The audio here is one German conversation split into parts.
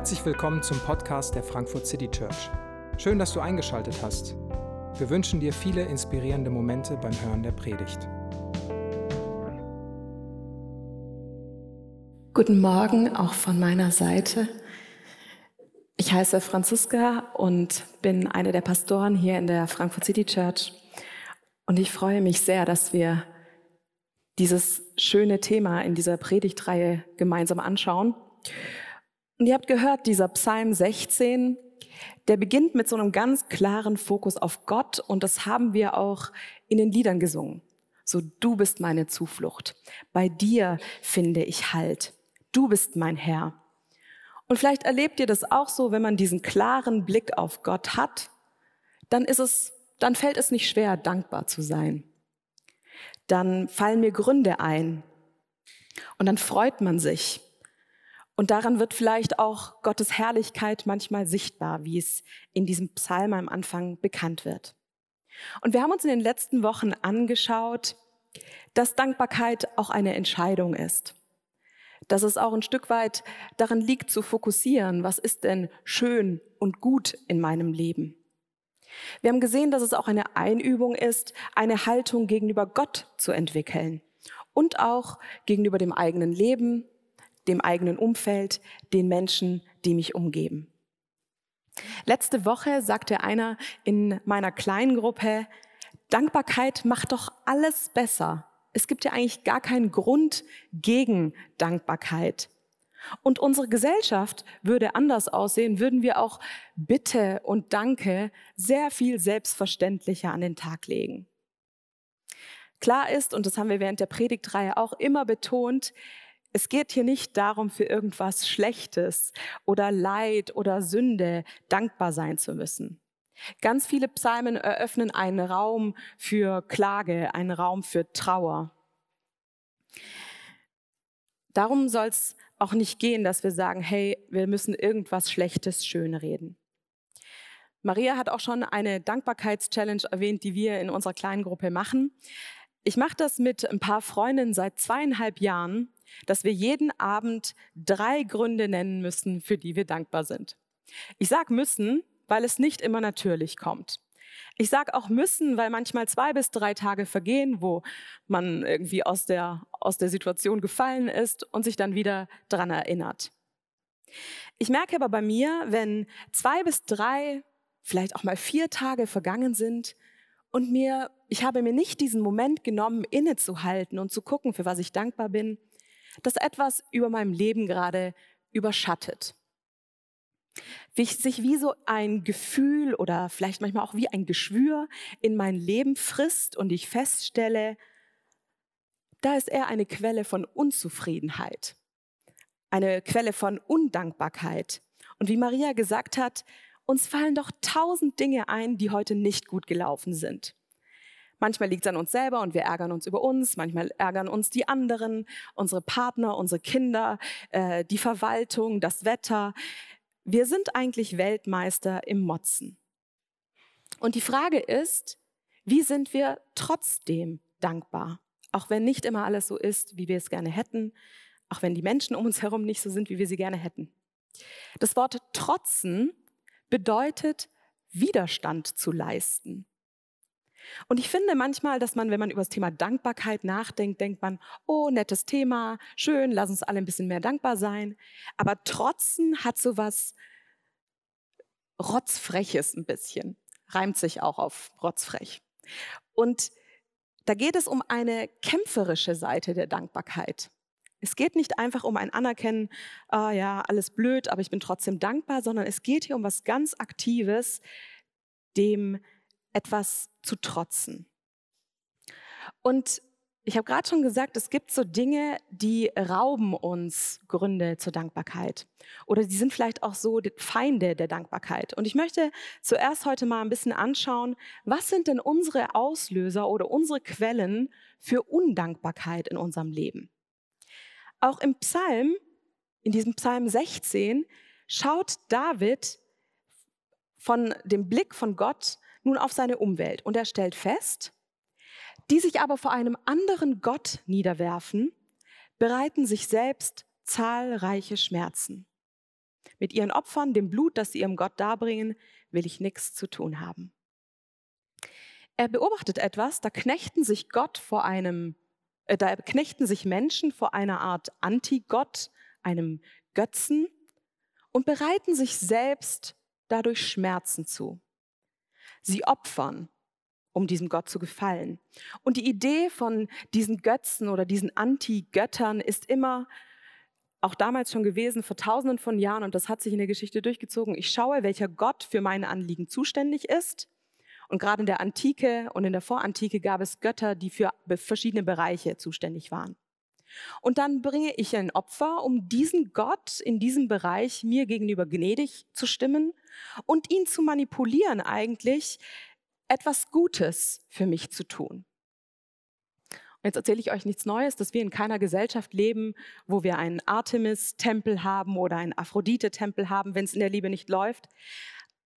Herzlich willkommen zum Podcast der Frankfurt City Church. Schön, dass du eingeschaltet hast. Wir wünschen dir viele inspirierende Momente beim Hören der Predigt. Guten Morgen auch von meiner Seite. Ich heiße Franziska und bin eine der Pastoren hier in der Frankfurt City Church. Und ich freue mich sehr, dass wir dieses schöne Thema in dieser Predigtreihe gemeinsam anschauen. Und ihr habt gehört, dieser Psalm 16, der beginnt mit so einem ganz klaren Fokus auf Gott und das haben wir auch in den Liedern gesungen. So, du bist meine Zuflucht. Bei dir finde ich Halt. Du bist mein Herr. Und vielleicht erlebt ihr das auch so, wenn man diesen klaren Blick auf Gott hat, dann ist es, dann fällt es nicht schwer, dankbar zu sein. Dann fallen mir Gründe ein und dann freut man sich und daran wird vielleicht auch Gottes Herrlichkeit manchmal sichtbar, wie es in diesem Psalm am Anfang bekannt wird. Und wir haben uns in den letzten Wochen angeschaut, dass Dankbarkeit auch eine Entscheidung ist. Dass es auch ein Stück weit daran liegt zu fokussieren, was ist denn schön und gut in meinem Leben. Wir haben gesehen, dass es auch eine Einübung ist, eine Haltung gegenüber Gott zu entwickeln und auch gegenüber dem eigenen Leben, dem eigenen Umfeld, den Menschen, die mich umgeben. Letzte Woche sagte einer in meiner kleinen Gruppe, Dankbarkeit macht doch alles besser. Es gibt ja eigentlich gar keinen Grund gegen Dankbarkeit. Und unsere Gesellschaft würde anders aussehen, würden wir auch Bitte und Danke sehr viel selbstverständlicher an den Tag legen. Klar ist, und das haben wir während der Predigtreihe auch immer betont, es geht hier nicht darum, für irgendwas Schlechtes oder Leid oder Sünde dankbar sein zu müssen. Ganz viele Psalmen eröffnen einen Raum für Klage, einen Raum für Trauer. Darum soll es auch nicht gehen, dass wir sagen, hey, wir müssen irgendwas Schlechtes schönreden. Maria hat auch schon eine Dankbarkeitschallenge erwähnt, die wir in unserer kleinen Gruppe machen. Ich mache das mit ein paar Freundinnen seit zweieinhalb Jahren dass wir jeden Abend drei Gründe nennen müssen, für die wir dankbar sind. Ich sage müssen, weil es nicht immer natürlich kommt. Ich sage auch müssen, weil manchmal zwei bis drei Tage vergehen, wo man irgendwie aus der, aus der Situation gefallen ist und sich dann wieder dran erinnert. Ich merke aber bei mir, wenn zwei bis drei, vielleicht auch mal vier Tage vergangen sind und mir, ich habe mir nicht diesen Moment genommen, innezuhalten und zu gucken, für was ich dankbar bin, dass etwas über meinem Leben gerade überschattet. Wie sich wie so ein Gefühl oder vielleicht manchmal auch wie ein Geschwür in mein Leben frisst und ich feststelle, da ist eher eine Quelle von Unzufriedenheit, eine Quelle von Undankbarkeit. Und wie Maria gesagt hat, uns fallen doch tausend Dinge ein, die heute nicht gut gelaufen sind. Manchmal liegt es an uns selber und wir ärgern uns über uns, manchmal ärgern uns die anderen, unsere Partner, unsere Kinder, äh, die Verwaltung, das Wetter. Wir sind eigentlich Weltmeister im Motzen. Und die Frage ist, wie sind wir trotzdem dankbar? Auch wenn nicht immer alles so ist, wie wir es gerne hätten, auch wenn die Menschen um uns herum nicht so sind, wie wir sie gerne hätten. Das Wort trotzen bedeutet Widerstand zu leisten. Und ich finde manchmal, dass man, wenn man über das Thema Dankbarkeit nachdenkt, denkt man, oh, nettes Thema, schön, lass uns alle ein bisschen mehr dankbar sein. Aber trotzen hat so was Rotzfreches ein bisschen. Reimt sich auch auf rotzfrech. Und da geht es um eine kämpferische Seite der Dankbarkeit. Es geht nicht einfach um ein Anerkennen, ah ja, alles blöd, aber ich bin trotzdem dankbar, sondern es geht hier um was ganz Aktives, dem etwas zu trotzen. Und ich habe gerade schon gesagt, es gibt so Dinge, die rauben uns Gründe zur Dankbarkeit. Oder die sind vielleicht auch so Feinde der Dankbarkeit. Und ich möchte zuerst heute mal ein bisschen anschauen, was sind denn unsere Auslöser oder unsere Quellen für Undankbarkeit in unserem Leben. Auch im Psalm, in diesem Psalm 16, schaut David von dem Blick von Gott nun auf seine Umwelt und er stellt fest, die sich aber vor einem anderen Gott niederwerfen, bereiten sich selbst zahlreiche Schmerzen. Mit ihren Opfern, dem Blut, das sie ihrem Gott darbringen, will ich nichts zu tun haben. Er beobachtet etwas, da knechten sich Gott vor einem, äh, da knechten sich Menschen vor einer Art Antigott, einem Götzen und bereiten sich selbst dadurch Schmerzen zu. Sie opfern, um diesem Gott zu gefallen. Und die Idee von diesen Götzen oder diesen Anti-Göttern ist immer auch damals schon gewesen, vor tausenden von Jahren, und das hat sich in der Geschichte durchgezogen. Ich schaue, welcher Gott für meine Anliegen zuständig ist. Und gerade in der Antike und in der Vorantike gab es Götter, die für verschiedene Bereiche zuständig waren. Und dann bringe ich ein Opfer, um diesen Gott in diesem Bereich mir gegenüber gnädig zu stimmen und ihn zu manipulieren eigentlich, etwas Gutes für mich zu tun. Und jetzt erzähle ich euch nichts Neues, dass wir in keiner Gesellschaft leben, wo wir einen Artemis-Tempel haben oder einen Aphrodite-Tempel haben, wenn es in der Liebe nicht läuft.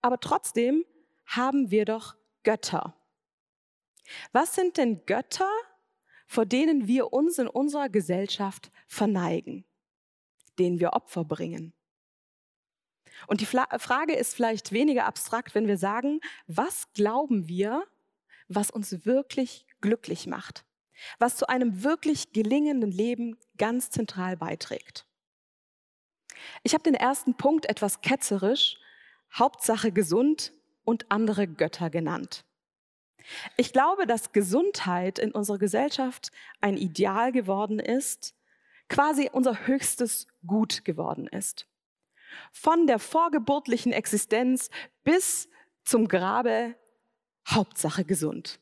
Aber trotzdem haben wir doch Götter. Was sind denn Götter, vor denen wir uns in unserer Gesellschaft verneigen, denen wir Opfer bringen? Und die Frage ist vielleicht weniger abstrakt, wenn wir sagen, was glauben wir, was uns wirklich glücklich macht, was zu einem wirklich gelingenden Leben ganz zentral beiträgt. Ich habe den ersten Punkt etwas ketzerisch, Hauptsache gesund und andere Götter genannt. Ich glaube, dass Gesundheit in unserer Gesellschaft ein Ideal geworden ist, quasi unser höchstes Gut geworden ist. Von der vorgeburtlichen Existenz bis zum Grabe, Hauptsache gesund.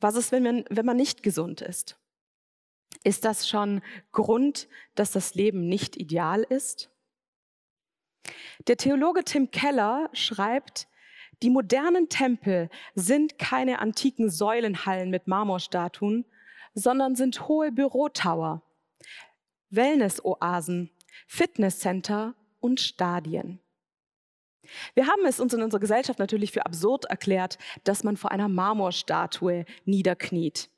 Was ist, wenn man, wenn man nicht gesund ist? Ist das schon Grund, dass das Leben nicht ideal ist? Der Theologe Tim Keller schreibt, die modernen Tempel sind keine antiken Säulenhallen mit Marmorstatuen, sondern sind hohe Bürotower, Wellnessoasen, Fitnesscenter und Stadien. Wir haben es uns in unserer Gesellschaft natürlich für absurd erklärt, dass man vor einer Marmorstatue niederkniet.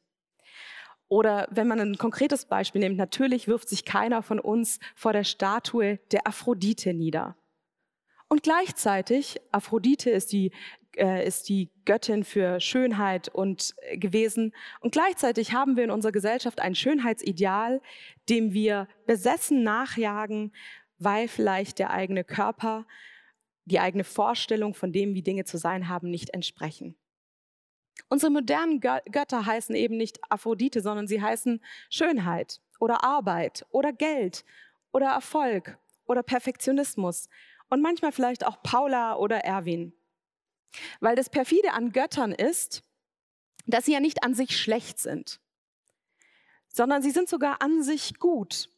Oder wenn man ein konkretes Beispiel nimmt, natürlich wirft sich keiner von uns vor der Statue der Aphrodite nieder. Und gleichzeitig, Aphrodite ist die, äh, ist die Göttin für Schönheit und äh, gewesen. Und gleichzeitig haben wir in unserer Gesellschaft ein Schönheitsideal, dem wir besessen nachjagen, weil vielleicht der eigene Körper, die eigene Vorstellung von dem, wie Dinge zu sein haben, nicht entsprechen. Unsere modernen Götter heißen eben nicht Aphrodite, sondern sie heißen Schönheit oder Arbeit oder Geld oder Erfolg oder Perfektionismus und manchmal vielleicht auch Paula oder Erwin. Weil das perfide an Göttern ist, dass sie ja nicht an sich schlecht sind, sondern sie sind sogar an sich gut.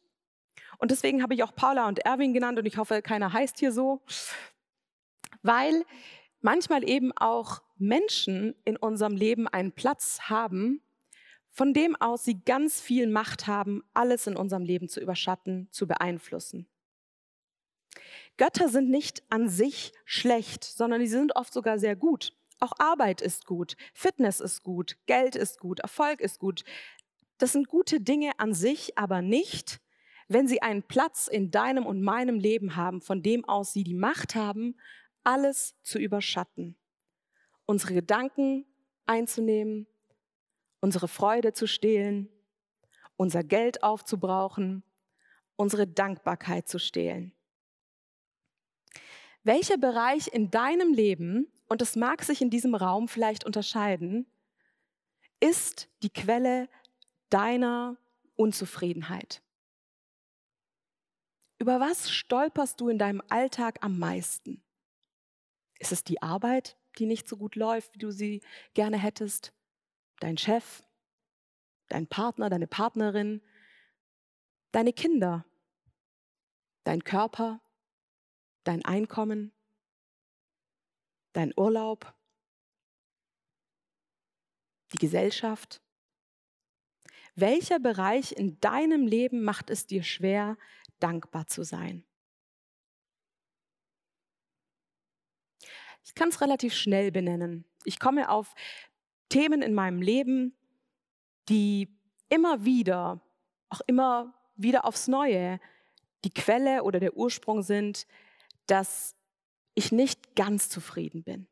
Und deswegen habe ich auch Paula und Erwin genannt und ich hoffe, keiner heißt hier so, weil manchmal eben auch Menschen in unserem Leben einen Platz haben, von dem aus sie ganz viel Macht haben, alles in unserem Leben zu überschatten, zu beeinflussen. Götter sind nicht an sich schlecht, sondern die sind oft sogar sehr gut. Auch Arbeit ist gut, Fitness ist gut, Geld ist gut, Erfolg ist gut. Das sind gute Dinge an sich, aber nicht, wenn sie einen Platz in deinem und meinem Leben haben, von dem aus sie die Macht haben, alles zu überschatten. Unsere Gedanken einzunehmen, unsere Freude zu stehlen, unser Geld aufzubrauchen, unsere Dankbarkeit zu stehlen. Welcher Bereich in deinem Leben, und es mag sich in diesem Raum vielleicht unterscheiden, ist die Quelle deiner Unzufriedenheit? Über was stolperst du in deinem Alltag am meisten? Ist es die Arbeit, die nicht so gut läuft, wie du sie gerne hättest? Dein Chef? Dein Partner, deine Partnerin? Deine Kinder? Dein Körper? Dein Einkommen, dein Urlaub, die Gesellschaft? Welcher Bereich in deinem Leben macht es dir schwer, dankbar zu sein? Ich kann es relativ schnell benennen. Ich komme auf Themen in meinem Leben, die immer wieder, auch immer wieder aufs Neue, die Quelle oder der Ursprung sind, dass ich nicht ganz zufrieden bin,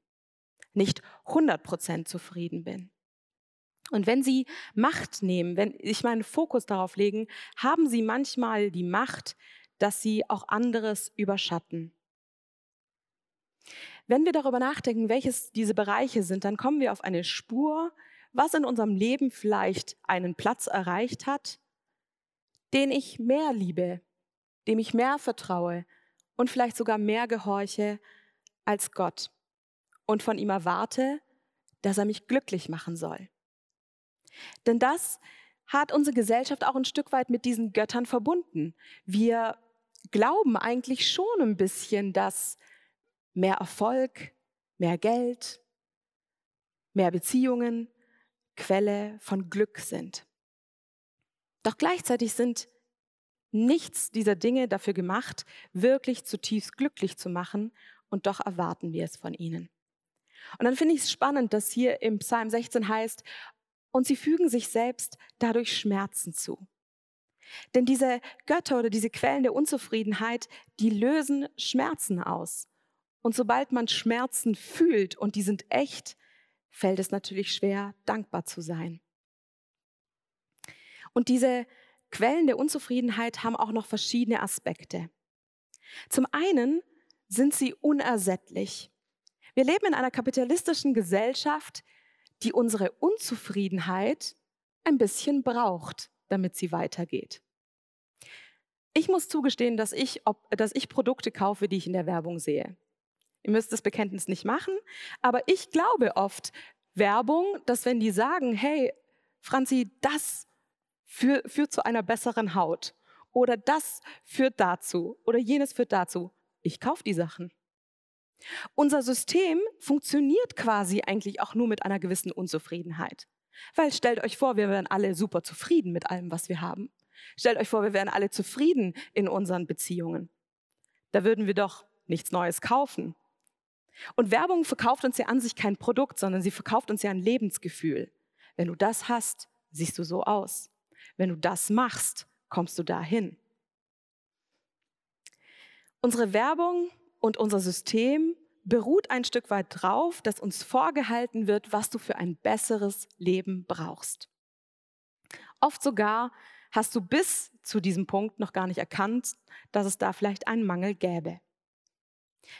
nicht 100% zufrieden bin. Und wenn Sie Macht nehmen, wenn ich meinen Fokus darauf legen, haben Sie manchmal die Macht, dass Sie auch anderes überschatten. Wenn wir darüber nachdenken, welches diese Bereiche sind, dann kommen wir auf eine Spur, was in unserem Leben vielleicht einen Platz erreicht hat, den ich mehr liebe, dem ich mehr vertraue und vielleicht sogar mehr gehorche als Gott und von ihm erwarte, dass er mich glücklich machen soll. Denn das hat unsere Gesellschaft auch ein Stück weit mit diesen Göttern verbunden. Wir glauben eigentlich schon ein bisschen, dass mehr Erfolg, mehr Geld, mehr Beziehungen Quelle von Glück sind. Doch gleichzeitig sind nichts dieser Dinge dafür gemacht, wirklich zutiefst glücklich zu machen, und doch erwarten wir es von ihnen. Und dann finde ich es spannend, dass hier im Psalm 16 heißt, und sie fügen sich selbst dadurch Schmerzen zu. Denn diese Götter oder diese Quellen der Unzufriedenheit, die lösen Schmerzen aus. Und sobald man Schmerzen fühlt und die sind echt, fällt es natürlich schwer, dankbar zu sein. Und diese Quellen der Unzufriedenheit haben auch noch verschiedene Aspekte. Zum einen sind sie unersättlich. Wir leben in einer kapitalistischen Gesellschaft, die unsere Unzufriedenheit ein bisschen braucht, damit sie weitergeht. Ich muss zugestehen, dass ich, ob, dass ich Produkte kaufe, die ich in der Werbung sehe. Ihr müsst das Bekenntnis nicht machen, aber ich glaube oft Werbung, dass wenn die sagen, hey, Franzi, das führt, führt zu einer besseren Haut oder das führt dazu oder jenes führt dazu, ich kaufe die Sachen. Unser System funktioniert quasi eigentlich auch nur mit einer gewissen Unzufriedenheit. Weil stellt euch vor, wir wären alle super zufrieden mit allem, was wir haben. Stellt euch vor, wir wären alle zufrieden in unseren Beziehungen. Da würden wir doch nichts Neues kaufen. Und Werbung verkauft uns ja an sich kein Produkt, sondern sie verkauft uns ja ein Lebensgefühl. Wenn du das hast, siehst du so aus. Wenn du das machst, kommst du dahin. Unsere Werbung und unser System beruht ein Stück weit drauf, dass uns vorgehalten wird, was du für ein besseres Leben brauchst. Oft sogar hast du bis zu diesem Punkt noch gar nicht erkannt, dass es da vielleicht einen Mangel gäbe.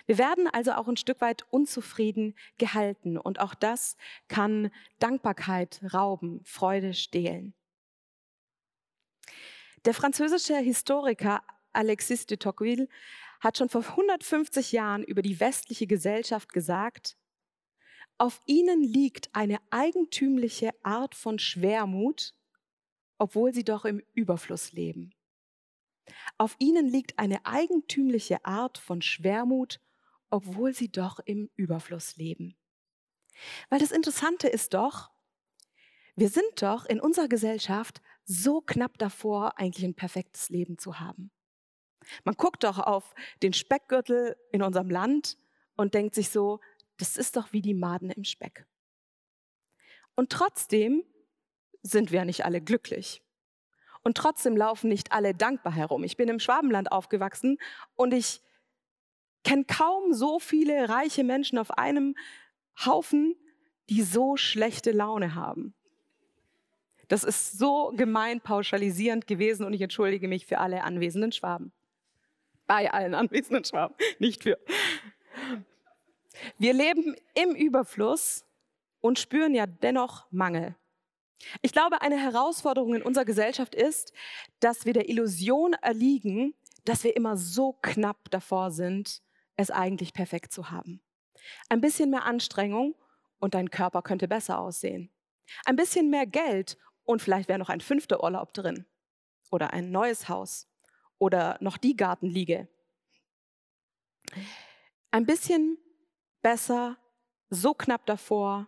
Wir werden also auch ein Stück weit unzufrieden gehalten und auch das kann Dankbarkeit rauben, Freude stehlen. Der französische Historiker Alexis de Tocqueville hat schon vor 150 Jahren über die westliche Gesellschaft gesagt, auf ihnen liegt eine eigentümliche Art von Schwermut, obwohl sie doch im Überfluss leben. Auf ihnen liegt eine eigentümliche Art von Schwermut, obwohl sie doch im Überfluss leben. Weil das Interessante ist doch, wir sind doch in unserer Gesellschaft so knapp davor, eigentlich ein perfektes Leben zu haben. Man guckt doch auf den Speckgürtel in unserem Land und denkt sich so, das ist doch wie die Maden im Speck. Und trotzdem sind wir nicht alle glücklich. Und trotzdem laufen nicht alle dankbar herum. Ich bin im Schwabenland aufgewachsen und ich kenne kaum so viele reiche Menschen auf einem Haufen, die so schlechte Laune haben. Das ist so gemein pauschalisierend gewesen und ich entschuldige mich für alle anwesenden Schwaben. Bei allen anwesenden Schwaben, nicht für. Wir leben im Überfluss und spüren ja dennoch Mangel. Ich glaube, eine Herausforderung in unserer Gesellschaft ist, dass wir der Illusion erliegen, dass wir immer so knapp davor sind, es eigentlich perfekt zu haben. Ein bisschen mehr Anstrengung und dein Körper könnte besser aussehen. Ein bisschen mehr Geld und vielleicht wäre noch ein fünfter Urlaub drin. Oder ein neues Haus. Oder noch die Gartenliege. Ein bisschen besser, so knapp davor,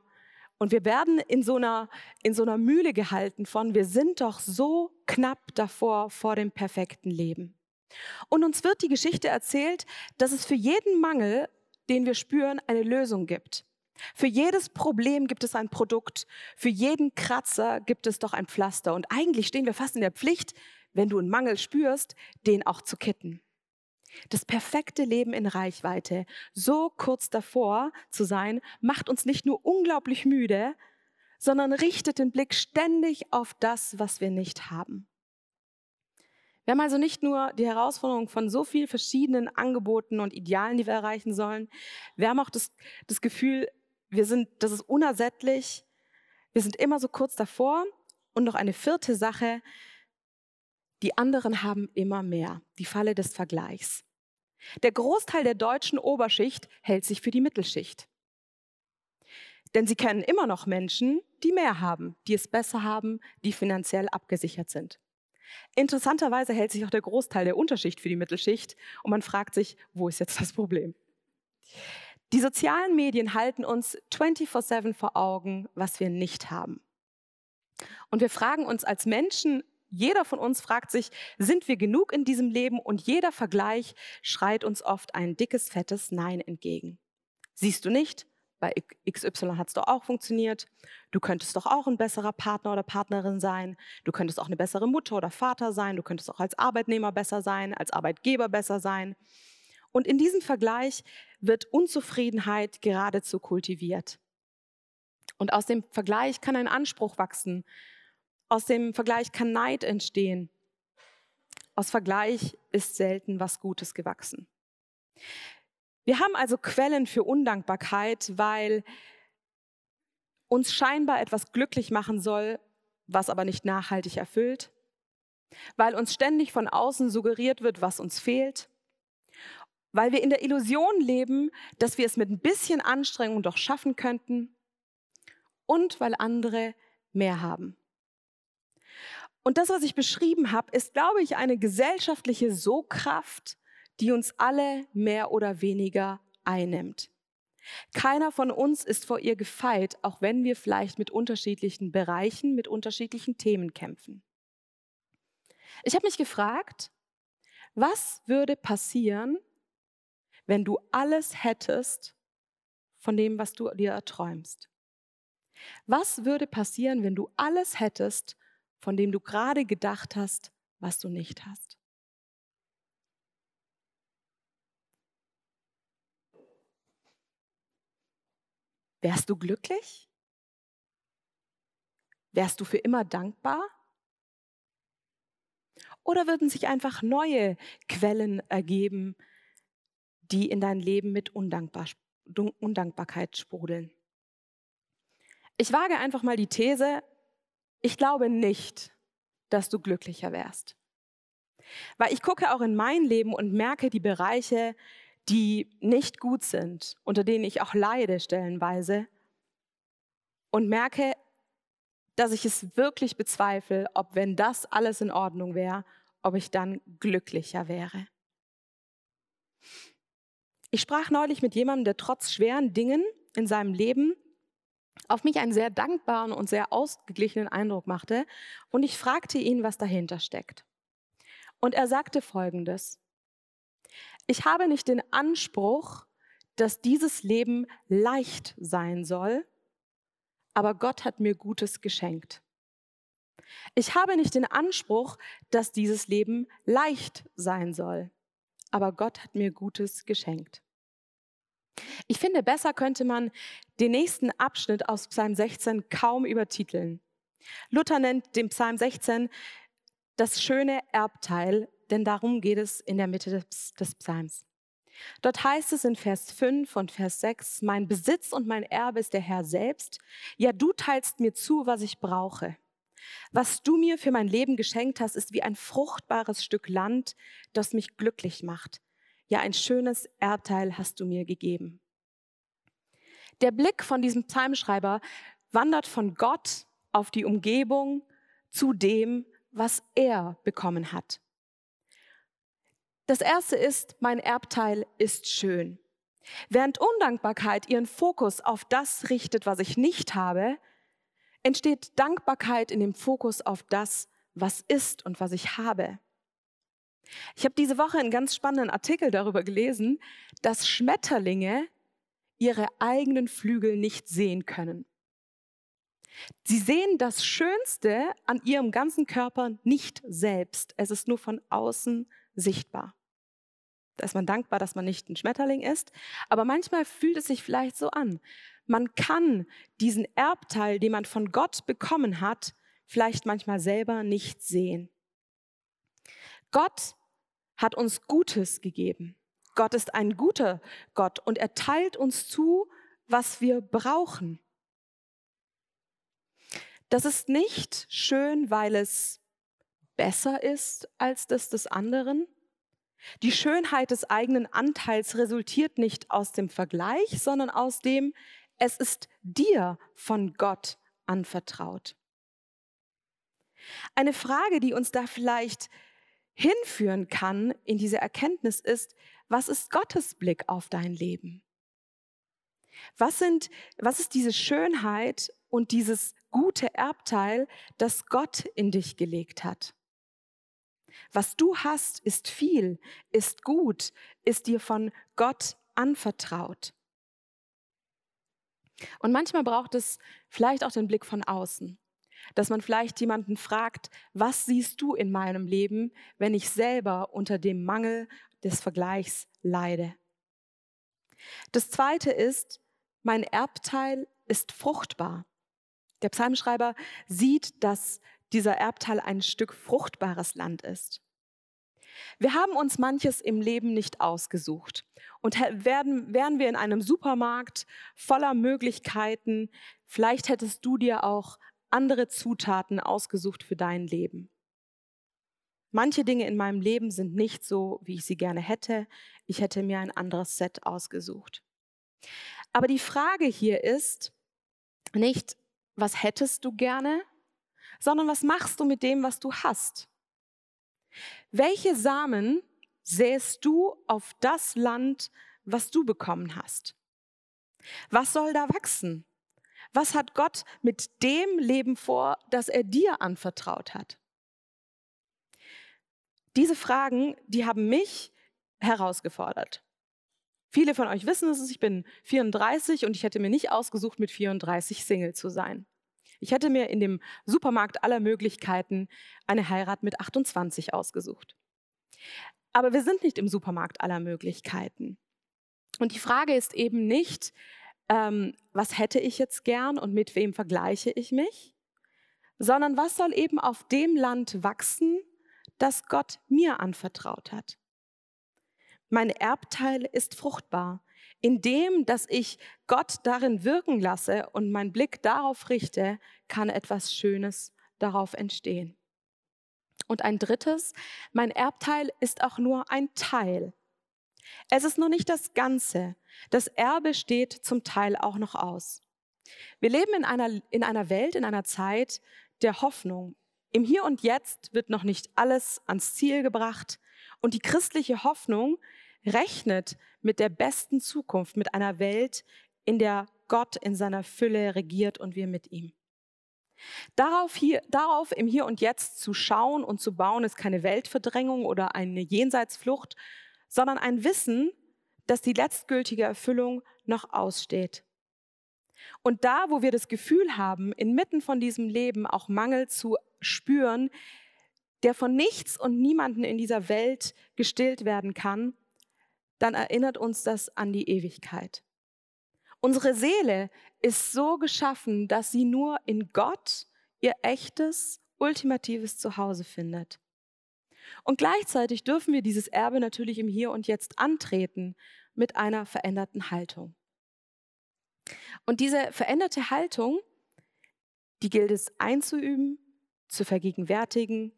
und wir werden in so einer, in so einer Mühle gehalten von, wir sind doch so knapp davor vor dem perfekten Leben. Und uns wird die Geschichte erzählt, dass es für jeden Mangel, den wir spüren, eine Lösung gibt. Für jedes Problem gibt es ein Produkt, für jeden Kratzer gibt es doch ein Pflaster. Und eigentlich stehen wir fast in der Pflicht, wenn du einen Mangel spürst, den auch zu kitten. Das perfekte Leben in Reichweite, so kurz davor zu sein, macht uns nicht nur unglaublich müde, sondern richtet den Blick ständig auf das, was wir nicht haben. Wir haben also nicht nur die Herausforderung von so vielen verschiedenen Angeboten und Idealen, die wir erreichen sollen. Wir haben auch das, das Gefühl, wir sind, das ist unersättlich. Wir sind immer so kurz davor. Und noch eine vierte Sache. Die anderen haben immer mehr. Die Falle des Vergleichs. Der Großteil der deutschen Oberschicht hält sich für die Mittelschicht. Denn sie kennen immer noch Menschen, die mehr haben, die es besser haben, die finanziell abgesichert sind. Interessanterweise hält sich auch der Großteil der Unterschicht für die Mittelschicht und man fragt sich, wo ist jetzt das Problem? Die sozialen Medien halten uns 24/7 vor Augen, was wir nicht haben. Und wir fragen uns als Menschen, jeder von uns fragt sich, sind wir genug in diesem Leben? Und jeder Vergleich schreit uns oft ein dickes, fettes Nein entgegen. Siehst du nicht? Bei XY hat es doch auch funktioniert. Du könntest doch auch ein besserer Partner oder Partnerin sein. Du könntest auch eine bessere Mutter oder Vater sein. Du könntest auch als Arbeitnehmer besser sein, als Arbeitgeber besser sein. Und in diesem Vergleich wird Unzufriedenheit geradezu kultiviert. Und aus dem Vergleich kann ein Anspruch wachsen. Aus dem Vergleich kann Neid entstehen. Aus Vergleich ist selten was Gutes gewachsen. Wir haben also Quellen für Undankbarkeit, weil uns scheinbar etwas glücklich machen soll, was aber nicht nachhaltig erfüllt, weil uns ständig von außen suggeriert wird, was uns fehlt, weil wir in der Illusion leben, dass wir es mit ein bisschen Anstrengung doch schaffen könnten und weil andere mehr haben. Und das, was ich beschrieben habe, ist, glaube ich, eine gesellschaftliche Sogkraft, die uns alle mehr oder weniger einnimmt. Keiner von uns ist vor ihr gefeit, auch wenn wir vielleicht mit unterschiedlichen Bereichen, mit unterschiedlichen Themen kämpfen. Ich habe mich gefragt, was würde passieren, wenn du alles hättest von dem, was du dir erträumst? Was würde passieren, wenn du alles hättest, von dem du gerade gedacht hast, was du nicht hast? Wärst du glücklich? Wärst du für immer dankbar? Oder würden sich einfach neue Quellen ergeben, die in dein Leben mit Undankbar, Undankbarkeit sprudeln? Ich wage einfach mal die These, ich glaube nicht, dass du glücklicher wärst. Weil ich gucke auch in mein Leben und merke die Bereiche, die nicht gut sind, unter denen ich auch leide stellenweise und merke, dass ich es wirklich bezweifle, ob wenn das alles in Ordnung wäre, ob ich dann glücklicher wäre. Ich sprach neulich mit jemandem, der trotz schweren Dingen in seinem Leben auf mich einen sehr dankbaren und sehr ausgeglichenen Eindruck machte und ich fragte ihn, was dahinter steckt. Und er sagte Folgendes. Ich habe nicht den Anspruch, dass dieses Leben leicht sein soll, aber Gott hat mir Gutes geschenkt. Ich habe nicht den Anspruch, dass dieses Leben leicht sein soll, aber Gott hat mir Gutes geschenkt. Ich finde, besser könnte man den nächsten Abschnitt aus Psalm 16 kaum übertiteln. Luther nennt den Psalm 16 das schöne Erbteil denn darum geht es in der Mitte des, des Psalms. Dort heißt es in Vers 5 und Vers 6, mein Besitz und mein Erbe ist der Herr selbst. Ja, du teilst mir zu, was ich brauche. Was du mir für mein Leben geschenkt hast, ist wie ein fruchtbares Stück Land, das mich glücklich macht. Ja, ein schönes Erbteil hast du mir gegeben. Der Blick von diesem Psalmschreiber wandert von Gott auf die Umgebung zu dem, was er bekommen hat. Das erste ist, mein Erbteil ist schön. Während Undankbarkeit ihren Fokus auf das richtet, was ich nicht habe, entsteht Dankbarkeit in dem Fokus auf das, was ist und was ich habe. Ich habe diese Woche einen ganz spannenden Artikel darüber gelesen, dass Schmetterlinge ihre eigenen Flügel nicht sehen können. Sie sehen das Schönste an ihrem ganzen Körper nicht selbst. Es ist nur von außen sichtbar. Da ist man dankbar, dass man nicht ein Schmetterling ist. Aber manchmal fühlt es sich vielleicht so an. Man kann diesen Erbteil, den man von Gott bekommen hat, vielleicht manchmal selber nicht sehen. Gott hat uns Gutes gegeben. Gott ist ein guter Gott und er teilt uns zu, was wir brauchen. Das ist nicht schön, weil es besser ist als das des anderen. Die Schönheit des eigenen Anteils resultiert nicht aus dem Vergleich, sondern aus dem, es ist dir von Gott anvertraut. Eine Frage, die uns da vielleicht hinführen kann in diese Erkenntnis ist, was ist Gottes Blick auf dein Leben? Was, sind, was ist diese Schönheit und dieses gute Erbteil, das Gott in dich gelegt hat? Was du hast, ist viel, ist gut, ist dir von Gott anvertraut. Und manchmal braucht es vielleicht auch den Blick von außen, dass man vielleicht jemanden fragt, was siehst du in meinem Leben, wenn ich selber unter dem Mangel des Vergleichs leide. Das Zweite ist, mein Erbteil ist fruchtbar. Der Psalmschreiber sieht, dass dieser Erbteil ein Stück fruchtbares Land ist. Wir haben uns manches im Leben nicht ausgesucht. Und werden, wären wir in einem Supermarkt voller Möglichkeiten, vielleicht hättest du dir auch andere Zutaten ausgesucht für dein Leben. Manche Dinge in meinem Leben sind nicht so, wie ich sie gerne hätte. Ich hätte mir ein anderes Set ausgesucht. Aber die Frage hier ist nicht, was hättest du gerne, sondern was machst du mit dem, was du hast? Welche Samen säst du auf das Land, was du bekommen hast? Was soll da wachsen? Was hat Gott mit dem Leben vor, das er dir anvertraut hat? Diese Fragen, die haben mich herausgefordert. Viele von euch wissen es, ich bin 34 und ich hätte mir nicht ausgesucht, mit 34 Single zu sein. Ich hätte mir in dem Supermarkt aller Möglichkeiten eine Heirat mit 28 ausgesucht. Aber wir sind nicht im Supermarkt aller Möglichkeiten. Und die Frage ist eben nicht, ähm, was hätte ich jetzt gern und mit wem vergleiche ich mich, sondern was soll eben auf dem Land wachsen, das Gott mir anvertraut hat. Mein Erbteil ist fruchtbar, indem, dass ich Gott darin wirken lasse und meinen Blick darauf richte, kann etwas Schönes darauf entstehen. Und ein drittes, mein Erbteil ist auch nur ein Teil. Es ist noch nicht das Ganze. Das Erbe steht zum Teil auch noch aus. Wir leben in einer, in einer Welt, in einer Zeit der Hoffnung. Im Hier und Jetzt wird noch nicht alles ans Ziel gebracht und die christliche Hoffnung rechnet mit der besten Zukunft, mit einer Welt, in der Gott in seiner Fülle regiert und wir mit ihm. Darauf, hier, darauf im Hier und Jetzt zu schauen und zu bauen, ist keine Weltverdrängung oder eine Jenseitsflucht, sondern ein Wissen, dass die letztgültige Erfüllung noch aussteht. Und da, wo wir das Gefühl haben, inmitten von diesem Leben auch Mangel zu spüren, der von nichts und niemanden in dieser Welt gestillt werden kann, dann erinnert uns das an die Ewigkeit. Unsere Seele ist so geschaffen, dass sie nur in Gott ihr echtes, ultimatives Zuhause findet. Und gleichzeitig dürfen wir dieses Erbe natürlich im Hier und Jetzt antreten mit einer veränderten Haltung. Und diese veränderte Haltung, die gilt es einzuüben, zu vergegenwärtigen,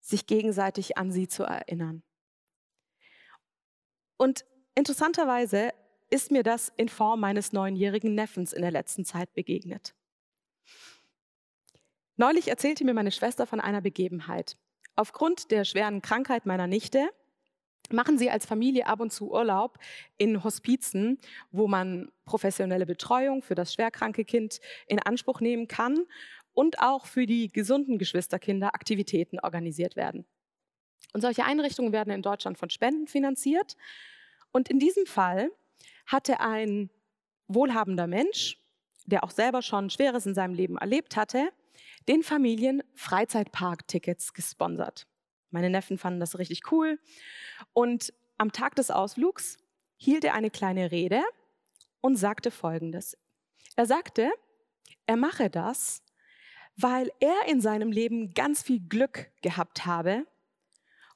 sich gegenseitig an sie zu erinnern. Und interessanterweise ist mir das in Form meines neunjährigen Neffens in der letzten Zeit begegnet. Neulich erzählte mir meine Schwester von einer Begebenheit. Aufgrund der schweren Krankheit meiner Nichte machen sie als Familie ab und zu Urlaub in Hospizen, wo man professionelle Betreuung für das schwerkranke Kind in Anspruch nehmen kann und auch für die gesunden Geschwisterkinder Aktivitäten organisiert werden. Und solche Einrichtungen werden in Deutschland von Spenden finanziert. Und in diesem Fall hatte ein wohlhabender Mensch der auch selber schon Schweres in seinem Leben erlebt hatte, den Familien Freizeitpark-Tickets gesponsert. Meine Neffen fanden das richtig cool. Und am Tag des Ausflugs hielt er eine kleine Rede und sagte Folgendes. Er sagte, er mache das, weil er in seinem Leben ganz viel Glück gehabt habe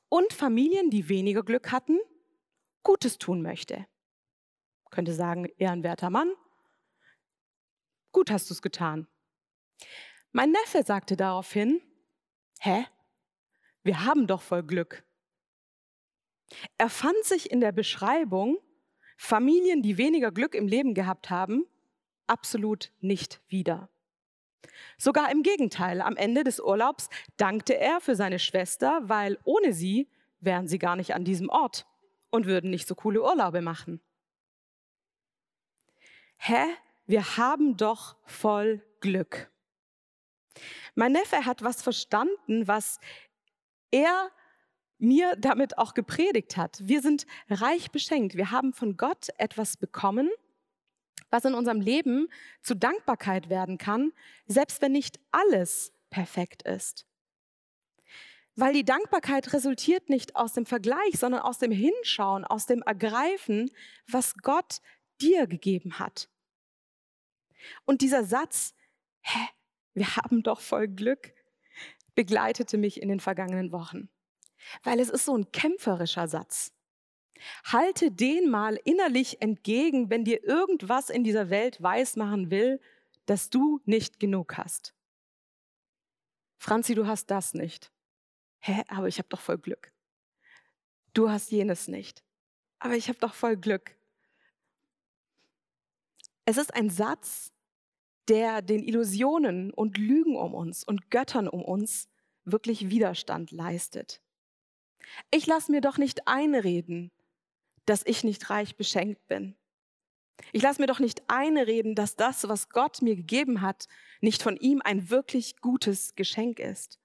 und Familien, die weniger Glück hatten, Gutes tun möchte. Könnte sagen, ehrenwerter Mann, gut hast du es getan. Mein Neffe sagte daraufhin, hä? Wir haben doch voll Glück. Er fand sich in der Beschreibung Familien, die weniger Glück im Leben gehabt haben, absolut nicht wieder. Sogar im Gegenteil, am Ende des Urlaubs dankte er für seine Schwester, weil ohne sie wären sie gar nicht an diesem Ort und würden nicht so coole Urlaube machen. Hä? Wir haben doch voll Glück. Mein Neffe hat was verstanden, was er mir damit auch gepredigt hat. Wir sind reich beschenkt. Wir haben von Gott etwas bekommen, was in unserem Leben zu Dankbarkeit werden kann, selbst wenn nicht alles perfekt ist. Weil die Dankbarkeit resultiert nicht aus dem Vergleich, sondern aus dem Hinschauen, aus dem Ergreifen, was Gott dir gegeben hat. Und dieser Satz, hä, wir haben doch voll Glück, begleitete mich in den vergangenen Wochen. Weil es ist so ein kämpferischer Satz. Halte den mal innerlich entgegen, wenn dir irgendwas in dieser Welt weismachen will, dass du nicht genug hast. Franzi, du hast das nicht. Hä, aber ich habe doch voll Glück. Du hast jenes nicht. Aber ich habe doch voll Glück. Es ist ein Satz, der den Illusionen und Lügen um uns und Göttern um uns wirklich Widerstand leistet. Ich lasse mir doch nicht einreden, dass ich nicht reich beschenkt bin. Ich lasse mir doch nicht einreden, dass das, was Gott mir gegeben hat, nicht von ihm ein wirklich gutes Geschenk ist.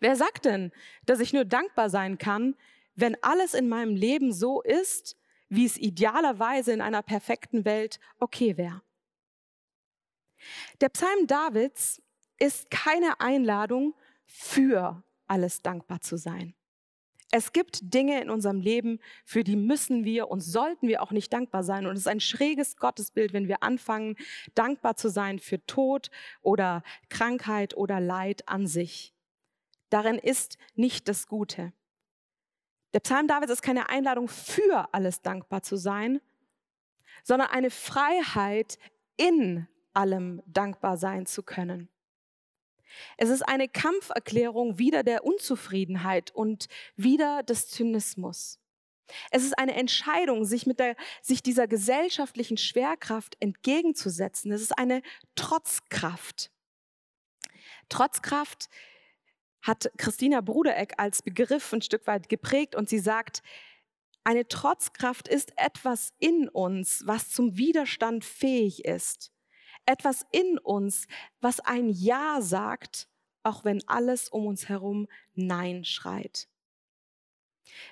Wer sagt denn, dass ich nur dankbar sein kann, wenn alles in meinem Leben so ist, wie es idealerweise in einer perfekten Welt okay wäre? Der Psalm Davids ist keine Einladung, für alles dankbar zu sein. Es gibt Dinge in unserem Leben, für die müssen wir und sollten wir auch nicht dankbar sein. Und es ist ein schräges Gottesbild, wenn wir anfangen, dankbar zu sein für Tod oder Krankheit oder Leid an sich. Darin ist nicht das Gute. Der Psalm Davids ist keine Einladung, für alles dankbar zu sein, sondern eine Freiheit, in allem dankbar sein zu können. Es ist eine Kampferklärung wider der Unzufriedenheit und wider des Zynismus. Es ist eine Entscheidung, sich, mit der, sich dieser gesellschaftlichen Schwerkraft entgegenzusetzen. Es ist eine Trotzkraft. Trotzkraft hat Christina Brudereck als Begriff ein Stück weit geprägt und sie sagt, eine Trotzkraft ist etwas in uns, was zum Widerstand fähig ist etwas in uns, was ein Ja sagt, auch wenn alles um uns herum Nein schreit.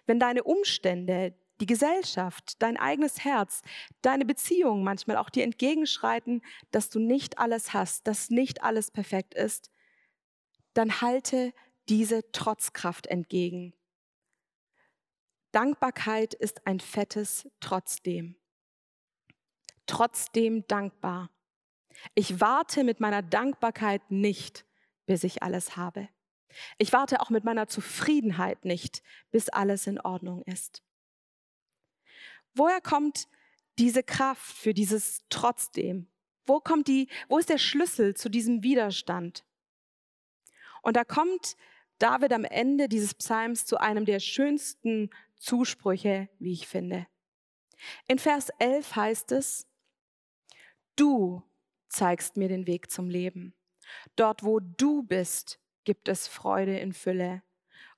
Wenn deine Umstände, die Gesellschaft, dein eigenes Herz, deine Beziehungen manchmal auch dir entgegenschreiten, dass du nicht alles hast, dass nicht alles perfekt ist, dann halte diese Trotzkraft entgegen. Dankbarkeit ist ein fettes Trotzdem. Trotzdem dankbar. Ich warte mit meiner Dankbarkeit nicht, bis ich alles habe. Ich warte auch mit meiner Zufriedenheit nicht, bis alles in Ordnung ist. Woher kommt diese Kraft für dieses Trotzdem? Wo kommt die, wo ist der Schlüssel zu diesem Widerstand? Und da kommt David am Ende dieses Psalms zu einem der schönsten Zusprüche, wie ich finde. In Vers 11 heißt es, du zeigst mir den Weg zum Leben. Dort, wo du bist, gibt es Freude in Fülle.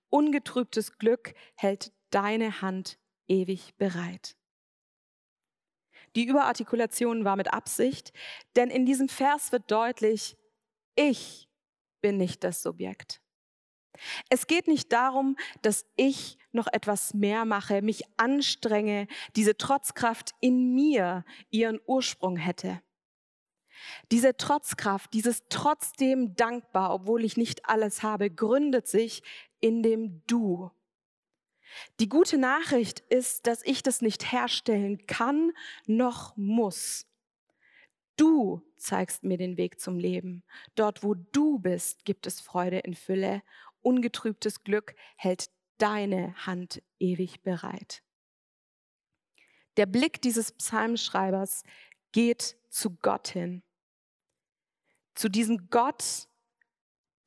Ungetrübtes Glück hält deine Hand ewig bereit. Die Überartikulation war mit Absicht, denn in diesem Vers wird deutlich, ich bin nicht das Subjekt. Es geht nicht darum, dass ich noch etwas mehr mache, mich anstrenge, diese Trotzkraft in mir ihren Ursprung hätte. Diese Trotzkraft, dieses trotzdem dankbar, obwohl ich nicht alles habe, gründet sich in dem Du. Die gute Nachricht ist, dass ich das nicht herstellen kann noch muss. Du zeigst mir den Weg zum Leben. Dort, wo du bist, gibt es Freude in Fülle. Ungetrübtes Glück hält deine Hand ewig bereit. Der Blick dieses Psalmschreibers geht zu Gott hin. Zu diesem Gott,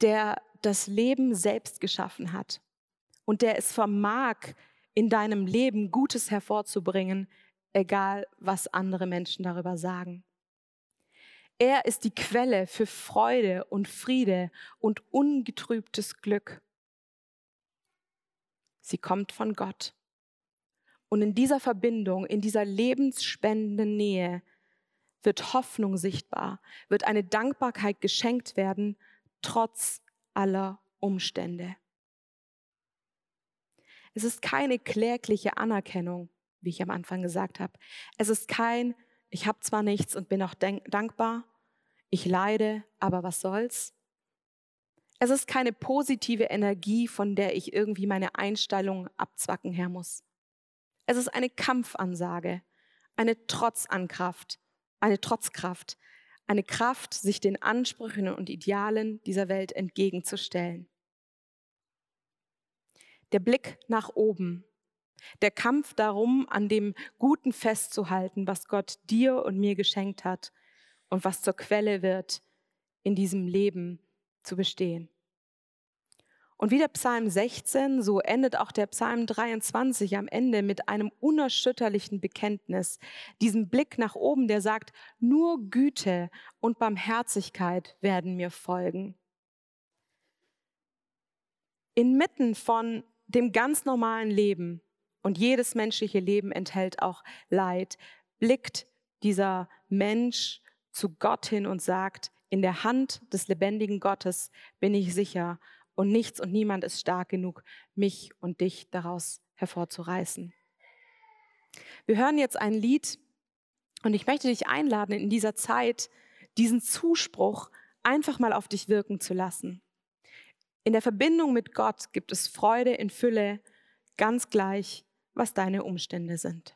der das Leben selbst geschaffen hat und der es vermag, in deinem Leben Gutes hervorzubringen, egal was andere Menschen darüber sagen. Er ist die Quelle für Freude und Friede und ungetrübtes Glück. Sie kommt von Gott. Und in dieser Verbindung, in dieser lebensspendenden Nähe wird Hoffnung sichtbar, wird eine Dankbarkeit geschenkt werden, trotz aller Umstände. Es ist keine klägliche Anerkennung, wie ich am Anfang gesagt habe. Es ist kein, ich habe zwar nichts und bin auch dankbar, ich leide, aber was soll's? Es ist keine positive Energie, von der ich irgendwie meine Einstellung abzwacken her muss. Es ist eine Kampfansage, eine Trotzankraft, eine Trotzkraft, eine Kraft, sich den Ansprüchen und Idealen dieser Welt entgegenzustellen. Der Blick nach oben, der Kampf darum, an dem Guten festzuhalten, was Gott dir und mir geschenkt hat und was zur Quelle wird, in diesem Leben zu bestehen. Und wie der Psalm 16, so endet auch der Psalm 23 am Ende mit einem unerschütterlichen Bekenntnis, diesem Blick nach oben, der sagt, nur Güte und Barmherzigkeit werden mir folgen. Inmitten von dem ganz normalen Leben, und jedes menschliche Leben enthält auch Leid, blickt dieser Mensch zu Gott hin und sagt, in der Hand des lebendigen Gottes bin ich sicher und nichts und niemand ist stark genug, mich und dich daraus hervorzureißen. Wir hören jetzt ein Lied und ich möchte dich einladen, in dieser Zeit diesen Zuspruch einfach mal auf dich wirken zu lassen. In der Verbindung mit Gott gibt es Freude in Fülle, ganz gleich, was deine Umstände sind.